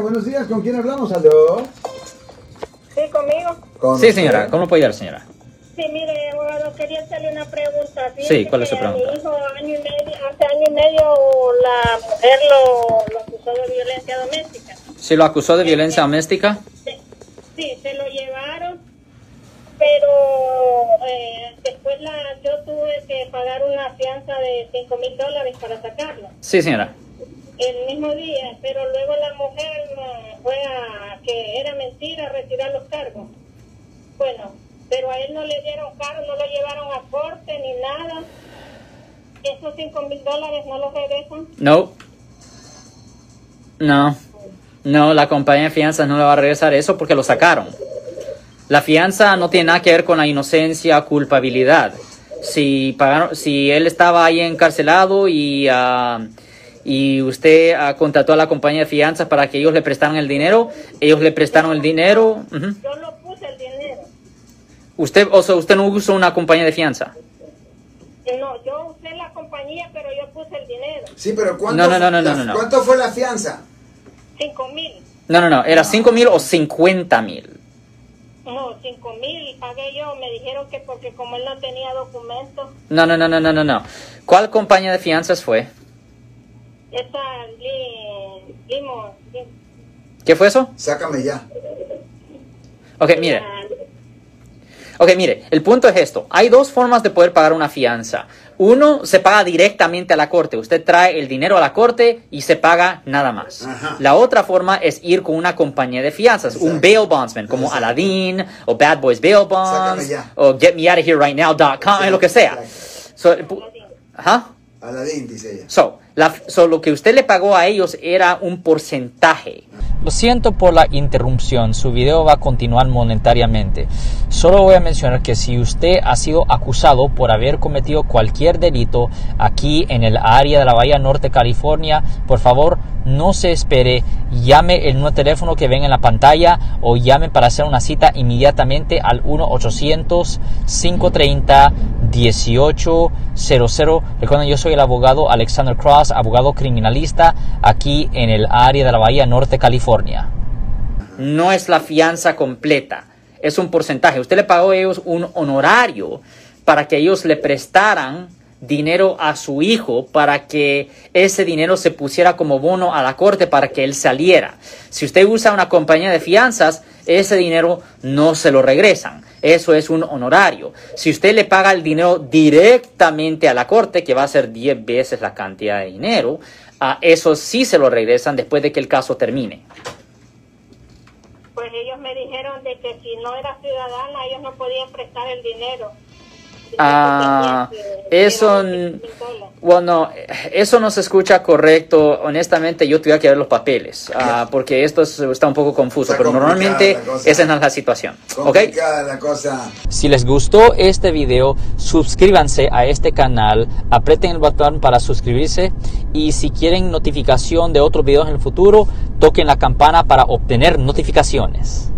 Buenos días, ¿con quién hablamos? ¿Aló? Sí, conmigo. ¿Con Sí, usted? señora, ¿cómo puede ayudar, señora? Sí, mire, abogado, quería hacerle una pregunta. Sí, Fíjese ¿cuál es su pregunta? Mi hijo, año y medio, hace año y medio, la mujer lo, lo acusó de violencia doméstica. ¿Se lo acusó de violencia doméstica? Sí, sí, se lo llevaron, pero eh, después la, yo tuve que pagar una fianza de 5 mil dólares para sacarlo. Sí, señora. El mismo día, pero luego la mujer eh, fue a que era mentira retirar los cargos. Bueno, pero a él no le dieron cargo, no lo llevaron a corte ni nada. Esos cinco mil dólares no los regresan. No. No. No, la compañía de fianzas no le va a regresar eso porque lo sacaron. La fianza no tiene nada que ver con la inocencia, culpabilidad. Si pagaron, si él estaba ahí encarcelado y ah, y usted ah, contrató a la compañía de fianzas para que ellos le prestaran el dinero, ellos le prestaron el dinero. Yo lo puse el dinero. Usted, o sea, usted no usó una compañía de fianza. No, yo usé la compañía, pero yo puse el dinero. Sí, pero ¿cuánto, No, no, no, no, la- no, no. ¿cuánto fue la fianza? Cinco mil. No, no, no, era 5 mil o 50 mil. No, cinco mil pagué yo. Me dijeron que porque como él no tenía documentos, No, no, no, no, no, no, no. ¿Cuál compañía de fianzas fue? Esa li, limo, li- ¿Qué fue eso? Sácame ya. Ok, mire. Ok, mire, el punto es esto. Hay dos formas de poder pagar una fianza. Uno, se paga directamente a la corte. Usted trae el dinero a la corte y se paga nada más. Ajá. La otra forma es ir con una compañía de fianzas, un bail bondsman, como Exacto. Aladdin o Bad Boys Bail Bonds Sácame ya. o getmeoutofhererightnow.com, lo que sea. So, Ajá. Aladín, dice ella. So, la- so, lo que usted le pagó a ellos era un porcentaje. Lo siento por la interrupción, su video va a continuar monetariamente. Solo voy a mencionar que si usted ha sido acusado por haber cometido cualquier delito aquí en el área de la Bahía Norte, California, por favor no se espere, llame el nuevo teléfono que ven en la pantalla o llame para hacer una cita inmediatamente al 1-800-530-1800. Recuerden, yo soy el abogado Alexander Cross, abogado criminalista aquí en el área de la Bahía Norte, California. No es la fianza completa, es un porcentaje. Usted le pagó a ellos un honorario para que ellos le prestaran dinero a su hijo para que ese dinero se pusiera como bono a la corte para que él saliera. Si usted usa una compañía de fianzas, ese dinero no se lo regresan. Eso es un honorario. Si usted le paga el dinero directamente a la corte, que va a ser 10 veces la cantidad de dinero, a eso sí se lo regresan después de que el caso termine. Pues ellos me dijeron de que si no era ciudadana, ellos no podían prestar el dinero. Ah, eso, eran n- 25 dólares. bueno, eso no se escucha correcto. Honestamente, yo tuviera que ver los papeles, ah, porque esto es- está un poco confuso, Está pero normalmente esa no es la situación. ¿ok? Complicada la cosa. Si les gustó este video, suscríbanse a este canal, aprieten el botón para suscribirse y si quieren notificación de otros videos en el futuro, toquen la campana para obtener notificaciones.